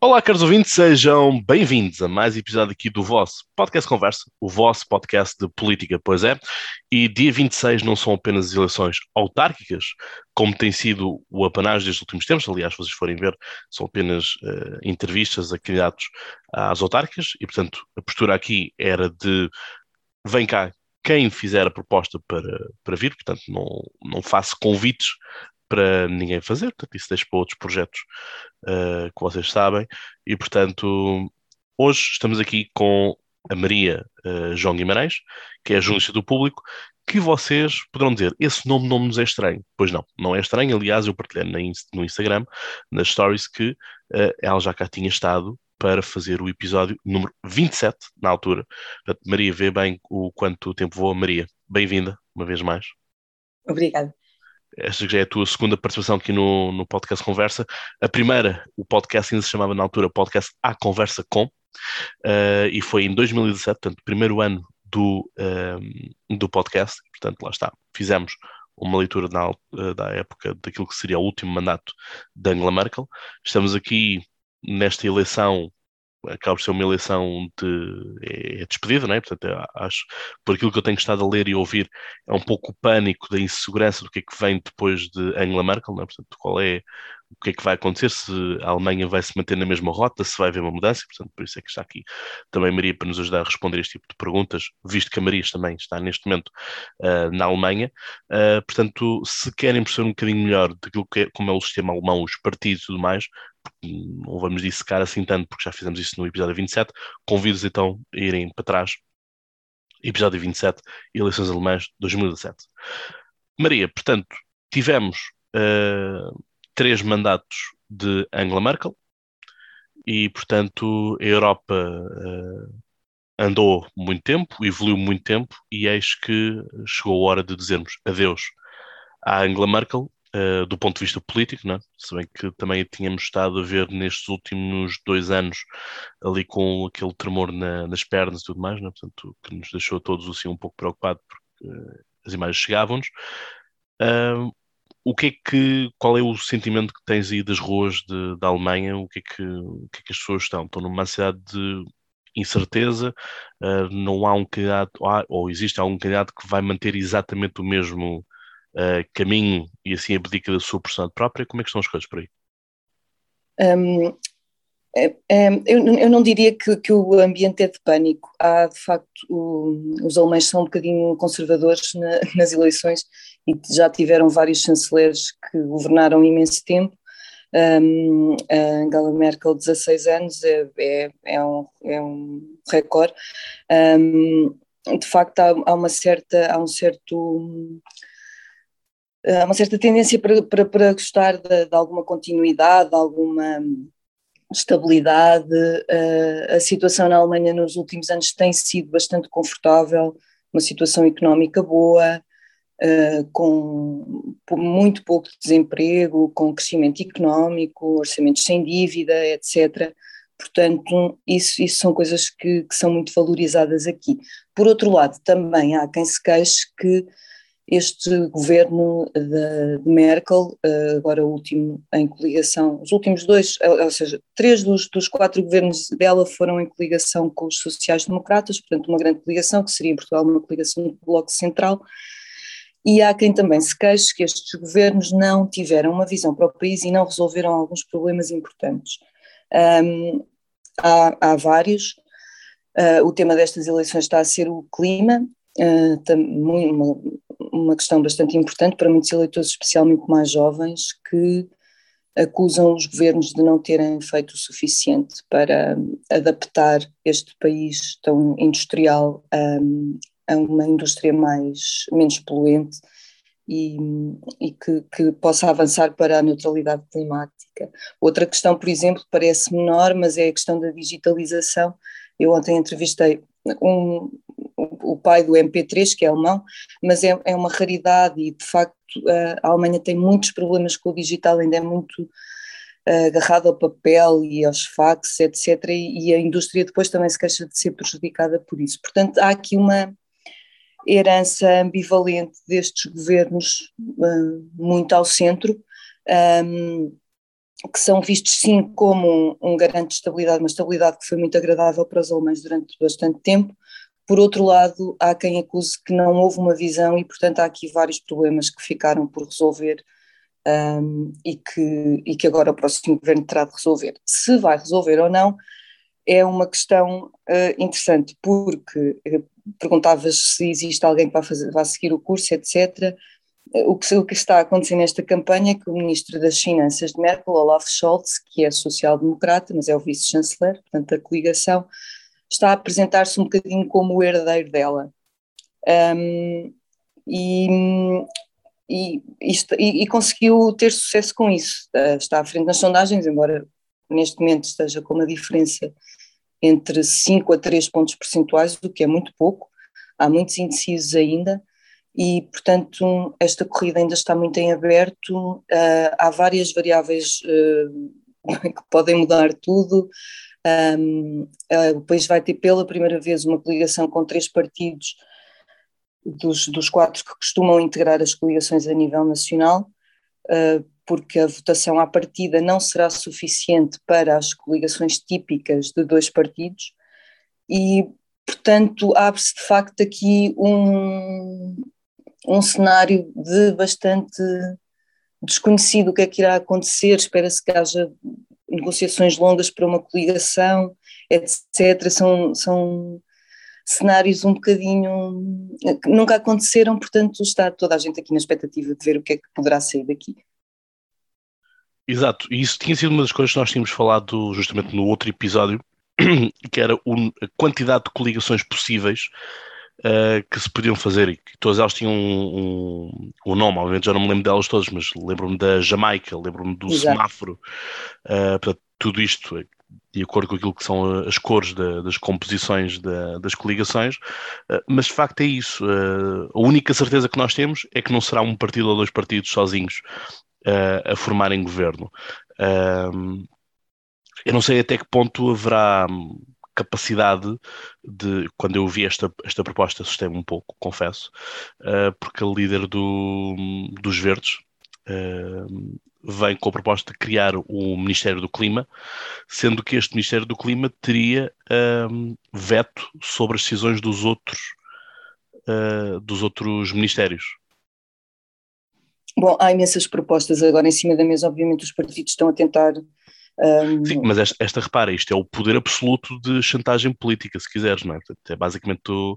Olá, caros ouvintes, sejam bem-vindos a mais um episódio aqui do vosso Podcast Conversa, o vosso podcast de política, pois é. E dia 26 não são apenas as eleições autárquicas, como tem sido o apanagem destes últimos tempos, aliás, se vocês forem ver, são apenas uh, entrevistas a candidatos às autárquicas, e portanto a postura aqui era de vem cá quem fizer a proposta para, para vir, portanto não, não faço convites para ninguém fazer, portanto, isso deixa para outros projetos uh, que vocês sabem, e portanto, hoje estamos aqui com a Maria uh, João Guimarães, que é a jornalista do público, que vocês poderão dizer, esse nome não nos é estranho. Pois não, não é estranho, aliás, eu partilhei no Instagram, nas stories, que uh, ela já cá tinha estado para fazer o episódio número 27, na altura. Portanto, Maria, vê bem o quanto tempo voa. Maria, bem-vinda, uma vez mais. Obrigada. Esta já é a tua segunda participação aqui no, no podcast Conversa. A primeira, o podcast ainda se chamava na altura Podcast A Conversa Com, uh, e foi em 2017, portanto, primeiro ano do, uh, do podcast. Portanto, lá está, fizemos uma leitura na, uh, da época daquilo que seria o último mandato de Angela Merkel. Estamos aqui nesta eleição acaba por ser uma eleição de é, é despedida, não é? Portanto, acho, por aquilo que eu tenho estado a ler e ouvir, é um pouco o pânico da insegurança do que é que vem depois de Angela Merkel, não é? Portanto, qual é o que é que vai acontecer, se a Alemanha vai se manter na mesma rota, se vai haver uma mudança, portanto, por isso é que está aqui também Maria para nos ajudar a responder este tipo de perguntas, visto que a Maria também está neste momento uh, na Alemanha. Uh, portanto, se querem perceber um bocadinho melhor daquilo que é, como é o sistema alemão, os partidos e tudo mais, não vamos dissecar assim tanto, porque já fizemos isso no episódio 27. Convido-os então a irem para trás. Episódio 27, Eleições Alemãs 2017. Maria, portanto, tivemos uh, três mandatos de Angela Merkel e, portanto, a Europa uh, andou muito tempo, evoluiu muito tempo e eis que chegou a hora de dizermos adeus à Angela Merkel uh, do ponto de vista político, não é? se bem que também tínhamos estado a ver nestes últimos dois anos ali com aquele tremor na, nas pernas e tudo mais, não é? Portanto, que nos deixou todos assim um pouco preocupados porque uh, as imagens chegavam-nos. Uh, o que é que, qual é o sentimento que tens aí das ruas de, da Alemanha? O que, é que, o que é que as pessoas estão? Estão numa cidade de incerteza, uh, não há um candidato, ou existe algum candidato que vai manter exatamente o mesmo uh, caminho e assim abdica da sua personalidade própria? Como é que estão as coisas por aí? Um, eu, eu, não diria que, que, o ambiente é de pânico. Há, de facto, o, os alemães são um bocadinho conservadores na, nas eleições e já tiveram vários chanceleres que governaram imenso tempo. Um, a Angela Merkel, 16 anos, é, é, é um, é um recorde. Um, de facto, há, há, uma certa, há um certo há uma certa tendência para, para, para gostar de, de alguma continuidade, de alguma estabilidade. Uh, a situação na Alemanha nos últimos anos tem sido bastante confortável, uma situação económica boa, uh, com muito pouco desemprego, com crescimento económico, orçamentos sem dívida, etc. Portanto, isso, isso são coisas que, que são muito valorizadas aqui. Por outro lado, também há quem se queixe que este governo de, de Merkel, eh, agora o último em coligação, os últimos dois, eh, ou seja, três dos, dos quatro governos dela foram em coligação com os sociais-democratas, portanto uma grande coligação, que seria em Portugal uma coligação do Bloco Central, e há quem também se queixe que estes governos não tiveram uma visão para o país e não resolveram alguns problemas importantes. Um, há, há, vários, uh, o tema destas eleições está a ser o clima, uh, tam, uma questão bastante importante para muitos eleitores, especialmente mais jovens, que acusam os governos de não terem feito o suficiente para adaptar este país tão industrial a, a uma indústria mais, menos poluente e, e que, que, possa avançar para a neutralidade climática. Outra questão, por exemplo, parece menor, mas é a questão da digitalização. Eu ontem entrevistei um, o pai do MP3, que é alemão, mas é, é uma raridade e de facto a Alemanha tem muitos problemas com o digital, ainda é muito agarrado ao papel e aos fax, etc. E, a indústria depois também se queixa de ser prejudicada por isso. Portanto, há aqui uma herança ambivalente destes governos muito ao centro. Um, que são vistos sim como um garante de estabilidade, uma estabilidade que foi muito agradável para os alemães durante bastante tempo. Por outro lado, há quem acuse que não houve uma visão e, portanto, há aqui vários problemas que ficaram por resolver um, e, que, e que agora o próximo governo terá de resolver. Se vai resolver ou não, é uma questão uh, interessante, porque uh, perguntavas se existe alguém que vai, fazer, seguir o curso, etc. O que, o que, está a acontecer nesta campanha é que o ministro das Finanças de Merkel, Olaf Scholz, que é social-democrata, mas é o vice-chanceler, portanto, da coligação, está a apresentar-se um bocadinho como o herdeiro dela. Um, e, e, e, e, conseguiu ter sucesso com isso. Está à frente nas sondagens, embora neste momento esteja com uma diferença entre 5 a 3 pontos percentuais, o que é muito pouco. Há muitos indecisos ainda e, portanto, esta corrida ainda está muito em aberto. Uh, há várias variáveis uh, que podem mudar tudo. Um, uh, o país vai ter pela primeira vez uma coligação com três partidos dos, dos quatro que costumam integrar as coligações a nível nacional, porque a votação à partida não será suficiente para as coligações típicas de dois partidos e, portanto, abre-se de facto aqui um, um cenário de bastante desconhecido o que é que irá acontecer, espera-se que haja negociações longas para uma coligação, etc. São, são cenários um bocadinho que nunca aconteceram, portanto está toda a gente aqui na expectativa de ver o que é que poderá sair daqui. Exato, e isso tinha sido uma das coisas que nós tínhamos falado justamente no outro episódio, que era a quantidade de coligações possíveis uh, que se podiam fazer, e que todas elas tinham um, um, um, nome, obviamente já não me lembro delas todas, mas lembro-me da Jamaica, lembro-me do Exato. semáforo, uh, portanto, tudo isto de acordo com aquilo que são as cores da, das composições da, das coligações, uh, mas de facto é isso. a única certeza que nós temos é que não será um partido ou dois partidos sozinhos a formarem governo. eu não sei até que ponto haverá capacidade de, quando eu vi esta, esta proposta, assustei-me um pouco, confesso, uh, porque a líder do, dos Verdes uh, vem com a proposta de criar o Ministério do Clima, sendo que este Ministério do Clima teria uh, veto sobre as decisões dos outros, dos outros ministérios. Bom, há imensas propostas agora em cima da mesa, obviamente os partidos estão a tentar um... Sim, mas esta, esta, repara, isto é o poder absoluto de chantagem política, se quiseres, não é? É basicamente um,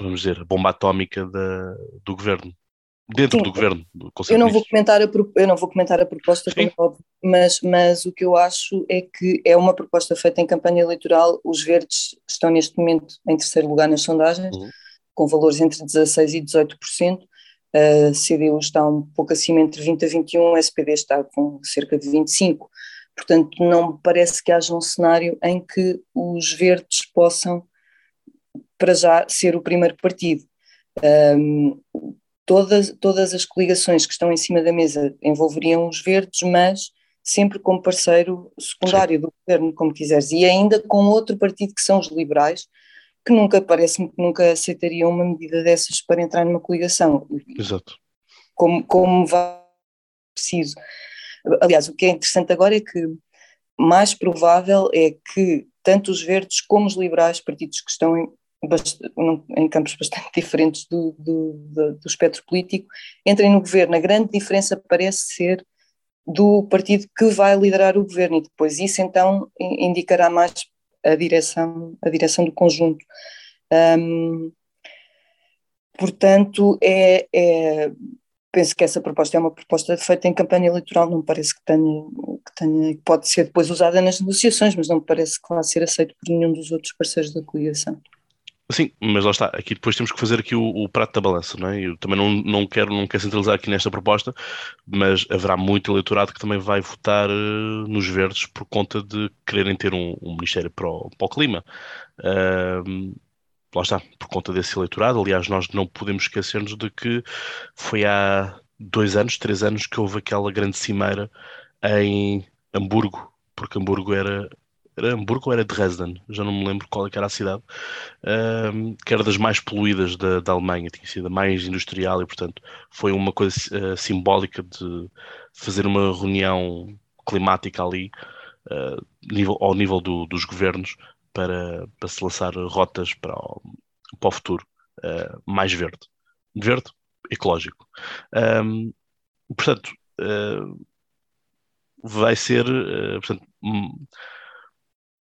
vamos dizer, a bomba atómica da, do governo. Dentro Sim, do governo. Do eu, não vou comentar a, eu não vou comentar a proposta, é óbvio, mas, mas o que eu acho é que é uma proposta feita em campanha eleitoral. Os verdes estão neste momento em terceiro lugar nas sondagens, uhum. com valores entre 16% e 18% a CDU está um pouco acima entre 20 a 21, a SPD está com cerca de 25. Portanto, não me parece que haja um cenário em que os verdes possam, para já, ser o primeiro partido. Um, todas, todas as coligações que estão em cima da mesa envolveriam os verdes, mas sempre como parceiro secundário do governo, como quiseres, e ainda com outro partido que são os liberais, que nunca, parece-me que nunca aceitariam uma medida dessas para entrar numa coligação. Exato. Como, como vai preciso. Aliás, o que é interessante agora é que mais provável é que tanto os verdes como os liberais, partidos que estão em, em campos bastante diferentes do, do, do, do espectro político, entrem no governo. A grande diferença parece ser do partido que vai liderar o governo e depois isso então indicará mais a direção, a direção do conjunto. Um, portanto, é, é, penso que essa proposta é uma proposta feita em campanha eleitoral, não me parece que tenha, que tenha, pode ser depois usada nas negociações, mas não me parece que vá ser aceito por nenhum dos outros parceiros da coligação. Sim, mas lá está, aqui depois temos que fazer aqui o, o, prato da balança, não é? Eu também não, não, quero, não quero centralizar aqui nesta proposta, mas haverá muito eleitorado que também vai votar uh, nos verdes por conta de quererem ter um, um ministério para o, para o clima. Uh, lá está, por conta desse eleitorado. Aliás, nós não podemos esquecer-nos de que foi há dois anos, três anos, que houve aquela grande cimeira em Hamburgo, porque Hamburgo era era Hamburgo ou era Dresden, já não me lembro qual é era a cidade, que era das mais poluídas da, da, Alemanha, tinha sido a mais industrial e, portanto, foi uma coisa uh, simbólica de fazer uma reunião climática ali, uh, nível, ao nível do, dos governos, para, para se lançar rotas para o, para o futuro mais verde. Verde, ecológico. Um, portanto, vai ser, portanto, hum,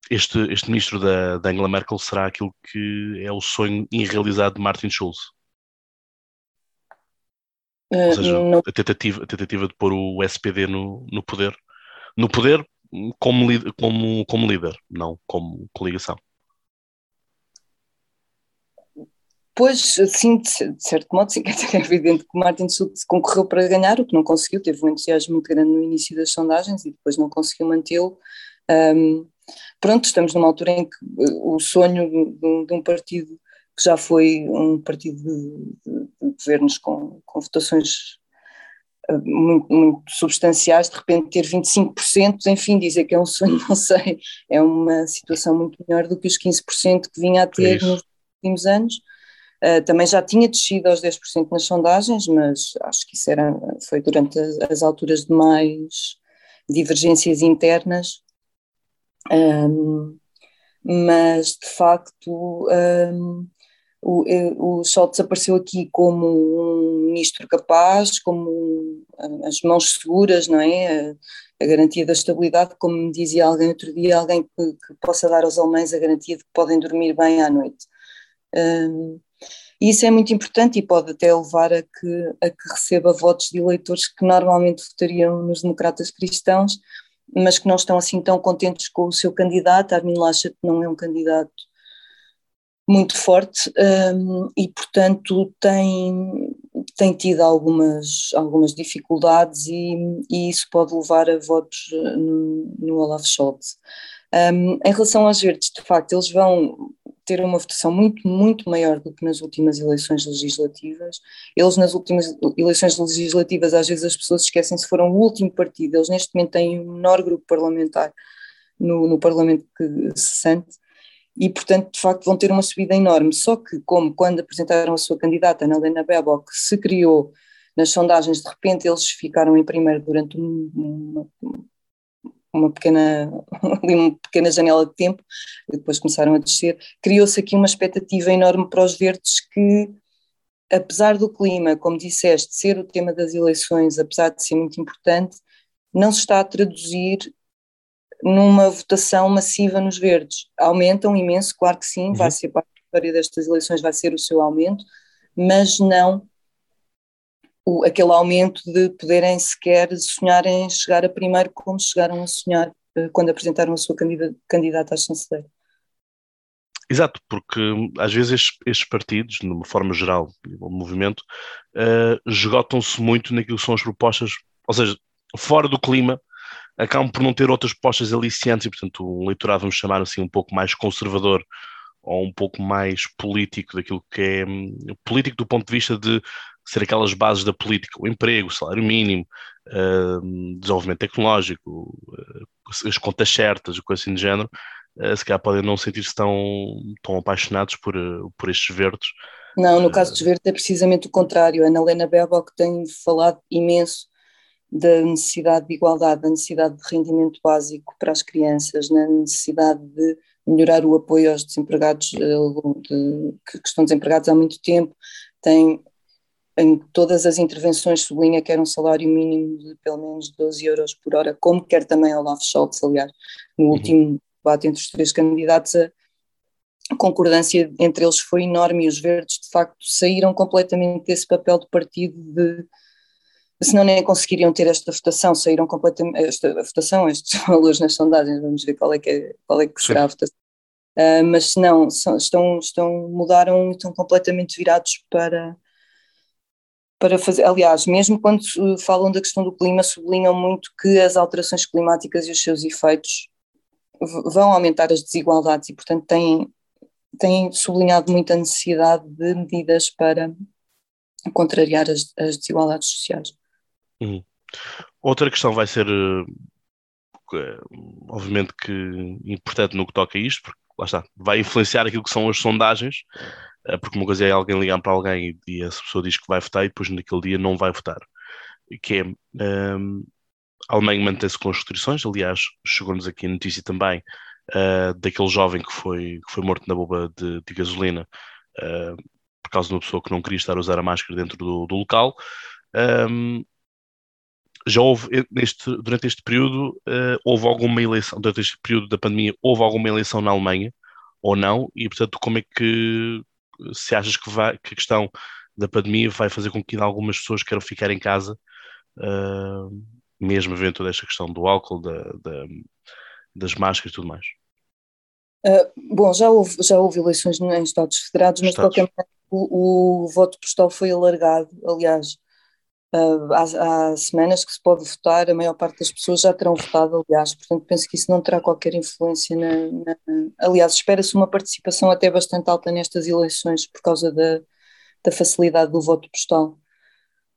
este, este ministro da, da Angela Merkel será aquilo que é o sonho irrealizado de Martin Schulz. Uh, Ou seja, a tentativa, a tentativa de pôr o SPD no, no poder, no poder como, como, como líder, não como coligação. Pois, sim, de certo modo, sim, é evidente que Martin Schulz concorreu para ganhar, o que não conseguiu, teve um entusiasmo muito grande no início das sondagens e depois não conseguiu mantê-lo. Um, pronto, estamos numa altura em que eh, o sonho de, de um partido que já foi um partido de, de, de governos com, com votações eh, muito, muito, substanciais, de repente ter 25%, enfim, dizer que é um sonho, não sei, é uma situação muito melhor do que os 15% que vinha a ter é nos últimos anos. Uh, também já tinha descido aos 10% nas sondagens, mas acho que isso era, foi durante as, as alturas de mais divergências internas um, mas de facto um, o, o Schultz apareceu aqui como um ministro capaz, como as mãos seguras, não é? A, a, garantia da estabilidade, como me dizia alguém outro dia, alguém que, que, possa dar aos alemães a garantia de que podem dormir bem à noite. Um, isso é muito importante e pode até levar a que, a que receba votos de eleitores que normalmente votariam nos democratas cristãos, mas que não estão assim tão contentes com o seu candidato. Armin Laschet não é um candidato muito forte um, e, portanto, tem, tem tido algumas, algumas dificuldades e, e isso pode levar a votos eh, no, no Olaf Scholz. Um, em relação aos verdes, de facto, eles vão ter uma votação muito, muito maior do que nas últimas eleições legislativas. Eles, nas últimas eleições legislativas, às vezes as pessoas esquecem se foram o último partido. Eles, neste momento, têm o menor grupo parlamentar no, no Parlamento que se sente e, portanto, de facto, vão ter uma subida enorme. Só que, como quando apresentaram a sua candidata, Ana Helena Baerbock, se criou nas sondagens, de repente eles ficaram em primeiro durante uma, uma pequena, uma pequena janela de tempo, depois começaram a descer, criou-se aqui uma expectativa enorme para os verdes que, apesar do clima, como disseste, ser o tema das eleições, apesar de ser muito importante, não se está a traduzir numa votação massiva nos verdes. Aumentam imenso, claro que sim, uhum. vai ser para a história destas eleições, vai ser o seu aumento, mas não o, aquele aumento de poderem sequer sonhar em chegar a primeiro como chegaram a sonhar uh, quando apresentaram a sua candidata, a chanceler. Exato, porque hum, às vezes estes, estes partidos, de uma forma geral, o movimento, uh, esgotam-se muito naquilo que são as propostas, ou seja, fora do clima, acabam por não ter outras propostas aliciantes e, portanto, um eleitorado, vamos chamar assim, um pouco mais conservador ou um pouco mais político daquilo que é um, político do ponto de vista de ser aquelas bases da política, o emprego, o salário mínimo, uh, desenvolvimento tecnológico, uh, as contas certas, coisas assim de género, uh, se calhar podem não sentir-se tão, tão apaixonados por, por estes verdes. Não, no caso dos verdes é precisamente o contrário. A Ana Helena Baerbock tem falado imenso da necessidade de igualdade, da necessidade de rendimento básico para as crianças, na necessidade de melhorar o apoio aos desempregados de, que estão desempregados há muito tempo, tem em todas as intervenções sublinha que era um salário mínimo de pelo menos 12 euros por hora, como quer também Olaf Scholz, aliás, no uhum. último debate entre os três candidatos, a concordância entre eles foi enorme e os verdes de facto saíram completamente desse papel de partido de senão nem conseguiriam ter esta votação, saíram completamente, esta votação, estes valores nas sondagens, vamos ver qual é que, é, qual é que será a votação. Uh, mas se não, estão, estão, mudaram estão completamente virados para, para fazer, aliás, mesmo quando falam da questão do clima, sublinham muito que as alterações climáticas e os seus efeitos vão aumentar as desigualdades e, portanto, têm, têm sublinhado muito a necessidade de medidas para contrariar as, as desigualdades sociais. Uhum. Outra questão vai ser, obviamente que importante no que toca a isto, porque lá está, vai influenciar aquilo que são as sondagens, porque uma coisa é alguém ligar para alguém e, essa pessoa diz que vai votar e depois naquele dia não vai votar. Que é um, a Alemanha mantém-se com restrições, aliás, chegou-nos aqui a notícia também uh, daquele jovem que foi, que foi morto na bomba de, de gasolina uh, por causa de uma pessoa que não queria estar a usar a máscara dentro do, do local. Um, já houve, neste, durante este período, uh, houve alguma eleição, durante este período da pandemia, houve alguma eleição na Alemanha ou não? E, portanto, como é que, se achas que, vai, que a questão da pandemia vai fazer com que algumas pessoas queiram ficar em casa, uh, mesmo havendo toda esta questão do álcool, da, da, das máscaras e tudo mais? Uh, bom, já houve, já houve eleições em Estados Federados, mas Estados. de qualquer maneira o, o, voto postal foi alargado. Aliás, uh, há, há, semanas que se pode votar, a maior parte das pessoas já terão votado, aliás, portanto penso que isso não terá qualquer influência. Na, na aliás, espera-se uma participação até bastante alta nestas eleições por causa da, da facilidade do voto postal.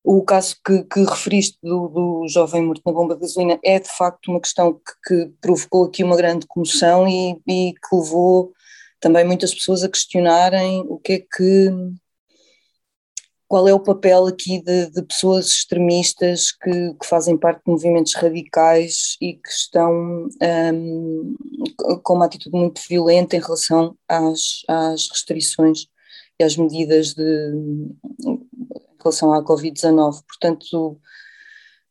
O caso que, que referiste do, do, jovem morto na bomba de gasolina é de facto uma questão que, que provocou aqui uma grande comoção e, e, que levou também muitas pessoas a questionarem o que é que qual é o papel aqui de, de pessoas extremistas que, que, fazem parte de movimentos radicais e que estão um, com uma atitude muito violenta em relação às, às restrições e às medidas de, relação à Covid-19. Portanto,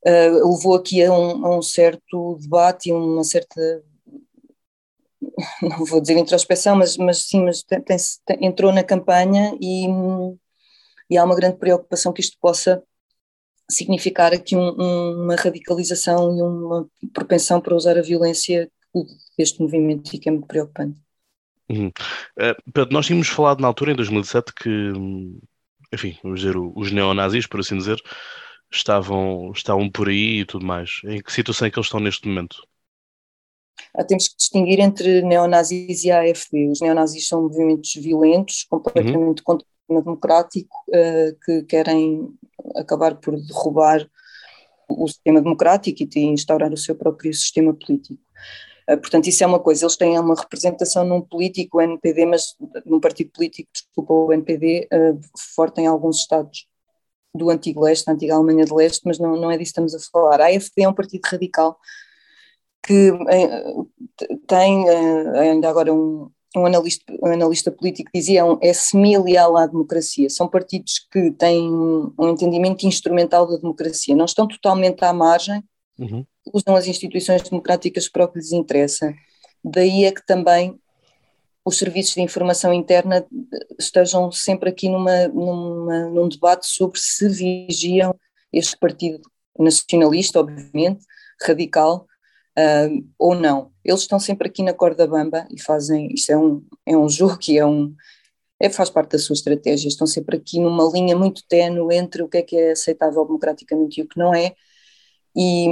uh, levou aqui a um, a um, certo debate e uma certa, não vou dizer introspeção, mas, mas sim, mas tem, tem, entrou na campanha e, e há uma grande preocupação que isto possa significar aqui um, uma radicalização e uma propensão para usar a violência deste movimento e que é muito preocupante. Uhum. Uh, Pedro, nós tínhamos falado na altura, em 2007, que enfim, vamos dizer, os neonazis, por assim dizer, estavam, estavam por aí e tudo mais. Em que situação é que eles estão neste momento? Ah, temos que distinguir entre neonazis e AFD. Os neonazis são movimentos violentos, completamente uhum. Sistema democrático, uh, que querem acabar por derrubar o sistema democrático e instaurar o seu próprio sistema político. Ah, portanto, isso é uma coisa, eles têm uma representação num político, o NPD, mas num partido político, desculpa, o NPD, uh, forte em alguns estados do antigo leste, da antiga Alemanha de leste, mas não, não é disso que estamos a falar. A AFD é um partido radical que tem, ainda agora um, um, analista, um analista político dizia, é, é semi-leal à democracia. São partidos que têm um entendimento instrumental da democracia, não estão totalmente à margem, uhum usam as instituições democráticas para o que lhes interessa. Daí é que também os serviços de informação interna estejam sempre aqui numa, numa, num debate sobre se vigiam este partido nacionalista, obviamente, radical, uh, ou não. Eles estão sempre aqui na corda bamba e fazem, isto é um, é um jogo que é um, é, faz parte da sua estratégia, estão sempre aqui numa linha muito tenue entre o que é que é aceitável democraticamente e o que não é, e,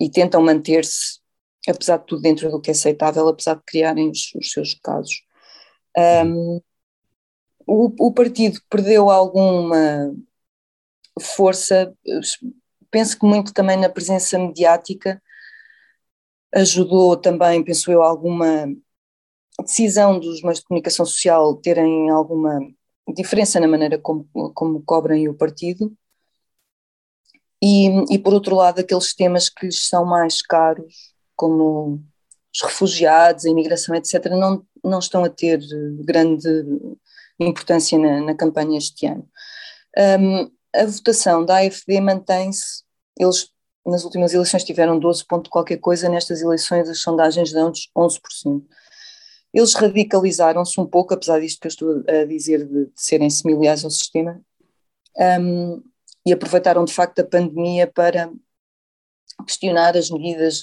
e tentam manter-se, apesar de tudo, dentro do que é aceitável, apesar de criarem os, os seus casos. Um, o, o, partido perdeu alguma força, penso que muito também na presença mediática, ajudou também, penso eu, alguma decisão dos meios de comunicação social terem alguma diferença na maneira como, como cobrem o partido. E, e por outro lado, aqueles temas que lhes são mais caros, como os refugiados, a imigração, etc., não, não estão a ter grande importância na, na campanha este ano. Um, a votação da AFD mantém-se, eles nas últimas eleições tiveram 12 ponto qualquer coisa, nestas eleições as sondagens dão-nos 11%. Eles radicalizaram-se um pouco, apesar disto que eu estou a dizer de, de serem similares ao sistema, um, e aproveitaram de facto a pandemia para questionar as medidas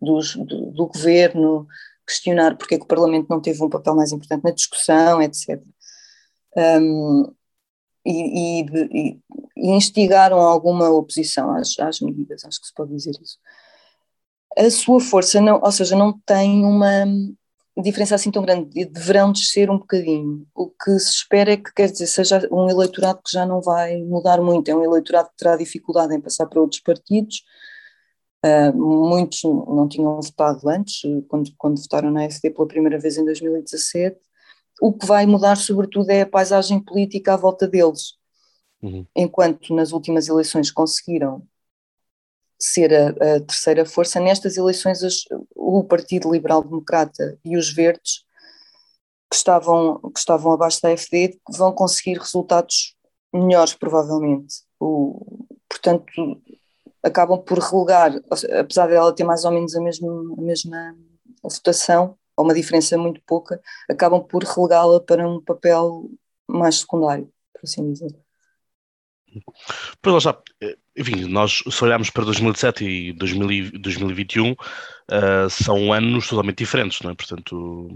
dos, do, do, governo, questionar porque é que o Parlamento não teve um papel mais importante na discussão, etc. Um, e, e, e, instigaram alguma oposição às, às medidas, acho que se pode dizer isso. A sua força, não, ou seja, não tem uma, diferença assim tão grande, deverão descer um bocadinho. O que se espera é que, quer dizer, seja um eleitorado que já não vai mudar muito, é um eleitorado que terá dificuldade em passar para outros partidos, Uh, muitos não tinham votado antes, quando, quando votaram na SD pela primeira vez em 2017. O que vai mudar, sobretudo, é a paisagem política à volta deles. Uhum. Enquanto nas últimas eleições conseguiram ser a, a terceira força, nestas eleições as, o Partido Liberal Democrata e os Verdes, que estavam, que estavam abaixo da FD, vão conseguir resultados melhores, provavelmente. O, portanto, acabam por relegar, apesar dela ter mais ou menos a mesma, a mesma votação, ou uma diferença muito pouca, acabam por relegá-la para um papel mais secundário, por assim dizer. Pois lá já, enfim, nós se olharmos para 2017 e 2021, uh, eh, são anos totalmente diferentes, não é? Portanto,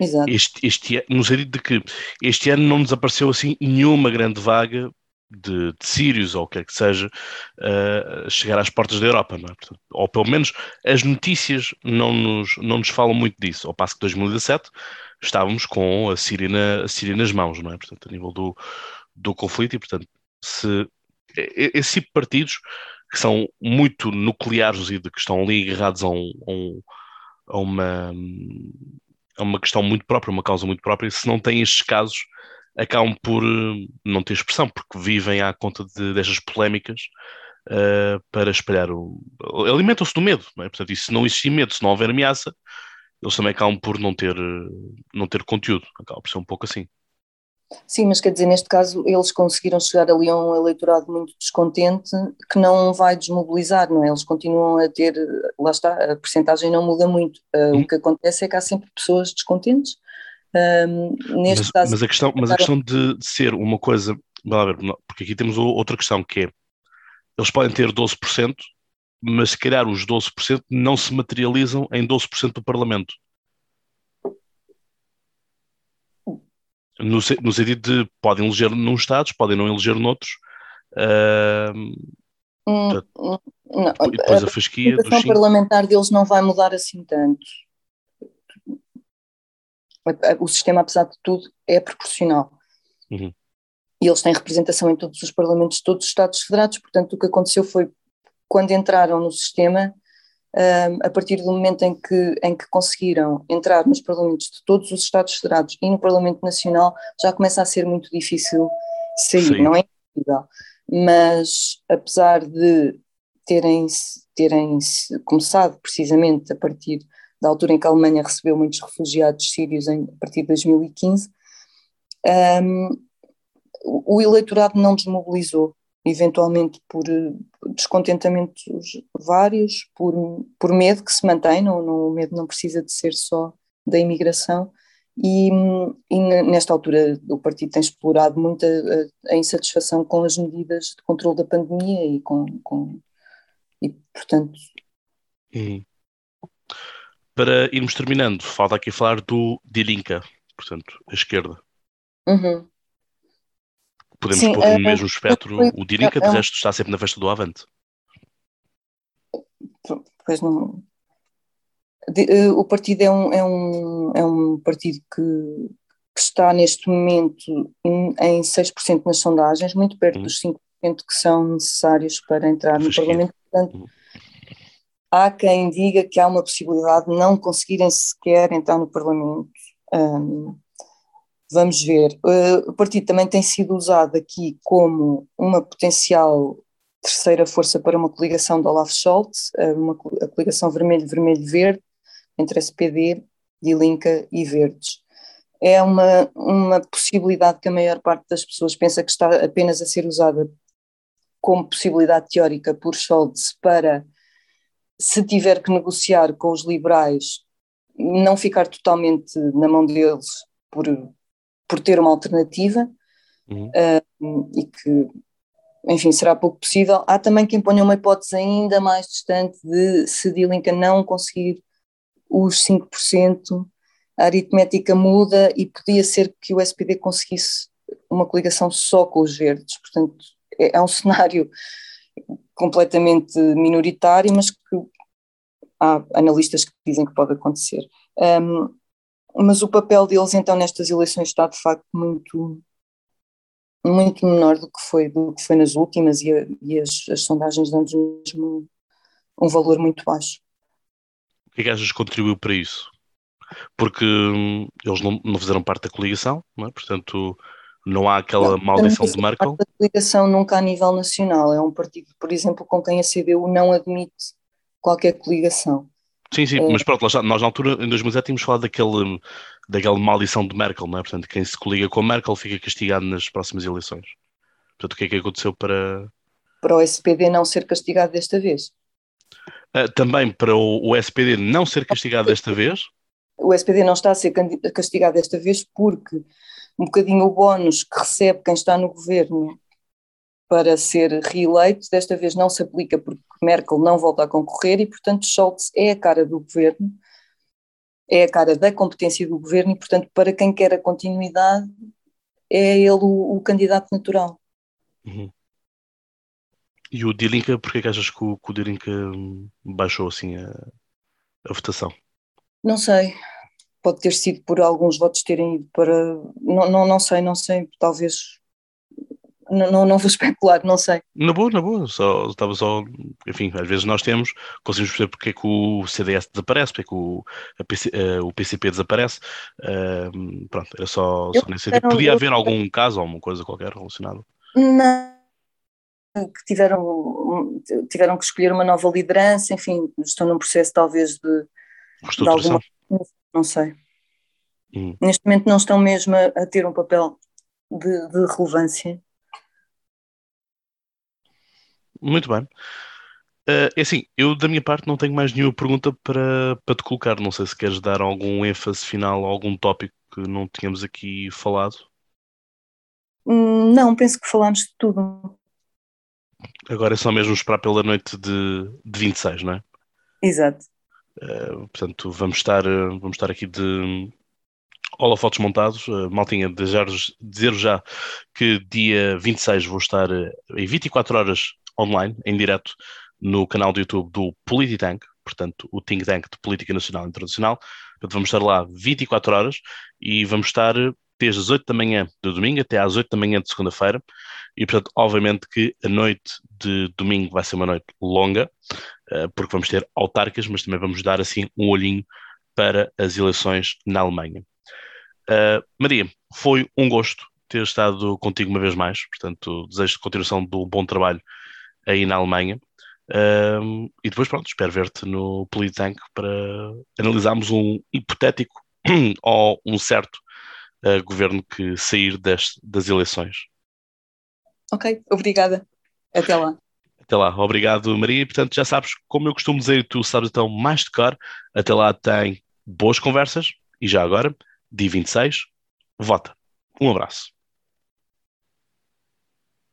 Exato. Este, este, no sentido de que este ano não nos apareceu assim nenhuma grande vaga de, de sírios ou o que quer que seja uh, chegar às portas da Europa, não é? Portanto, ou pelo menos as notícias não nos, não nos falam muito disso. Ao passo que 2017 estávamos com a Síria, na, a Síria nas mãos, não é? Portanto, a nível do, do conflito e, portanto, se esse tipo de partidos que são muito nucleares e que estão ali agarrados a, um, a, um, a uma a uma questão muito própria, uma causa muito própria, se não têm estes casos acabam por eh, não ter expressão, porque vivem à conta de, destas polémicas uh, para espalhar o. alimentam-se do medo, não é? Portanto, e se não existir medo, se não houver ameaça, eles também acabam por não ter, não ter conteúdo, acaba por ser um pouco assim. Sim, mas quer dizer, neste caso eles conseguiram chegar ali a um eleitorado muito descontente que não vai desmobilizar, não é? Eles continuam a ter, lá está, a percentagem não muda muito. Uh, hum. O que acontece é que há sempre pessoas descontentes neste mas, caso, mas a questão, mas a questão de, de ser uma coisa, porque aqui temos outra questão que é eles podem ter 12%, mas se calhar os 12% não se materializam em 12% do Parlamento. No, no sentido de podem eleger num Estados, podem não eleger noutros. Uh, hum, não, depois a, a fasquia. A parlamentar deles não vai mudar assim tanto o sistema, apesar de tudo, é proporcional. Uhum. E eles têm representação em todos os parlamentos de todos os Estados Federados, portanto, o que aconteceu foi, quando entraram no sistema, um, a partir do momento em que, em que conseguiram entrar nos parlamentos de todos os Estados Federados e no Parlamento Nacional, já começa a ser muito difícil sair, Sim. não é impossível. Mas, apesar de terem, terem começado precisamente a partir da altura em que a Alemanha recebeu muitos refugiados sírios em, a partir de 2015, um, o eleitorado não desmobilizou, eventualmente por eh, descontentamentos vários, por, por medo que se mantém, não, o medo não precisa de ser só da imigração, e, e, nesta altura o partido tem explorado muito a, insatisfação com as medidas de controle da pandemia e com, com e portanto uhum para irmos terminando, falta aqui falar do Dilinka, portanto, a esquerda. Uhum. Podemos Sim, pôr no uh, mesmo espectro uh, o Dilinka, de resto está sempre na festa do Avante. Pois não. De, uh, o partido é um, é um, é um partido que, que está neste momento em, em 6% nas sondagens, muito perto uhum. dos 5% que são necessários para entrar no Parlamento. Portanto, uhum Há quem diga que há uma possibilidade de não conseguirem sequer entrar no Parlamento. Um, vamos ver. Uh, o partido também tem sido usado aqui como uma potencial terceira força para uma coligação de Olaf Scholz, uh, uma, a coligação vermelho-vermelho-verde, entre SPD, Linka e Verdes. É uma, uma possibilidade que a maior parte das pessoas pensa que está apenas a ser usada como possibilidade teórica por Scholz para se tiver que negociar com os liberais, não ficar totalmente na mão deles por, por ter uma alternativa uhum. uh, e que, enfim, será pouco possível. Há também quem ponha uma hipótese ainda mais distante de se Dilinka não conseguir os 5%, a aritmética muda e podia ser que o SPD conseguisse uma coligação só com os verdes. Portanto, é, é um cenário completamente minoritário, mas que há analistas que dizem que pode acontecer. Um, mas o papel deles então nestas eleições está de facto muito muito menor do que foi do que foi nas últimas e, a, e as, as, sondagens dão-nos mesmo um valor muito baixo. O que é que achas que contribuiu para isso? Porque hum, eles não, não, fizeram parte da coligação, é? portanto não há aquela não, maldição de Merkel. A coligação nunca a nível nacional, é um partido, por exemplo, com quem a CDU não admite qualquer coligação. Sim, sim, é. mas pronto, nós na altura, em 2007, tínhamos falado daquele, daquela maldição de Merkel, não é? Portanto, quem se coliga com Merkel fica castigado nas próximas eleições. Portanto, o que é que aconteceu para. Para o SPD não ser castigado desta vez? Uh, também para o, o, SPD não ser castigado desta vez? O SPD não está a ser castigado desta vez porque um bocadinho o bónus que recebe quem está no governo para ser reeleito, desta vez não se aplica porque Merkel não volta a concorrer e, portanto, Scholz é a cara do governo, é a cara da competência do governo e, portanto, para quem quer a continuidade, é ele o, o candidato natural. Uhum. E o Dilinka, porquê que achas que o, que o Dilinka baixou assim a, a votação? Não sei. Pode ter sido por alguns votos terem ido para. Não, não, não sei, não sei. Talvez não, não, não vou especular, não sei. Na boa, na boa, só, estava só, enfim, às vezes nós temos, conseguimos perceber porque é que o CDS desaparece, porque é que o, PC, uh, eh, o PCP desaparece, uh, pronto, era só, só nesse sentido. Podia haver algum caso, alguma coisa qualquer relacionada? Não, que tiveram, tiveram que escolher uma nova liderança, enfim, estão num processo talvez de, de alguma, não sei. Hum. Neste momento não estão mesmo a, a ter um papel de, de relevância muito bem. Uh, é assim, eu da minha parte não tenho mais nenhuma pergunta para, para te colocar. Não sei se queres dar algum ênfase final a algum tópico que não tínhamos aqui falado. Não, penso que falámos de tudo. Agora é só mesmo esperar pela noite de, de 26, não é? Exato. Uh, portanto, vamos estar, vamos estar aqui de holofotes montados. Uh, maltinha, dizer já que dia 26 vou estar em 24 horas online, em direto, no canal do YouTube do Polititank, portanto, o think tank de política nacional e internacional. Portanto, vamos estar lá 24 horas e vamos estar desde as 8 da manhã do domingo até às 8 da manhã de segunda-feira. E, portanto, obviamente que a noite de domingo vai ser uma noite longa, eh, porque vamos ter autárquicas, mas também vamos dar assim um olhinho para as eleições na Alemanha. Uh, Maria, foi um gosto ter estado contigo uma vez mais, portanto, desejo de continuação do bom trabalho aí na Alemanha. Um, e depois, pronto, espero ver-te no Politank para analisarmos um hipotético ou um certo uh, governo que sair das eleições. Ok, obrigada. Até lá. Até lá, obrigado Maria. Portanto, já sabes, como eu costumo dizer, tu sabes então mais de cor. Até lá tem boas conversas e já agora, dia 26, vota. Um abraço.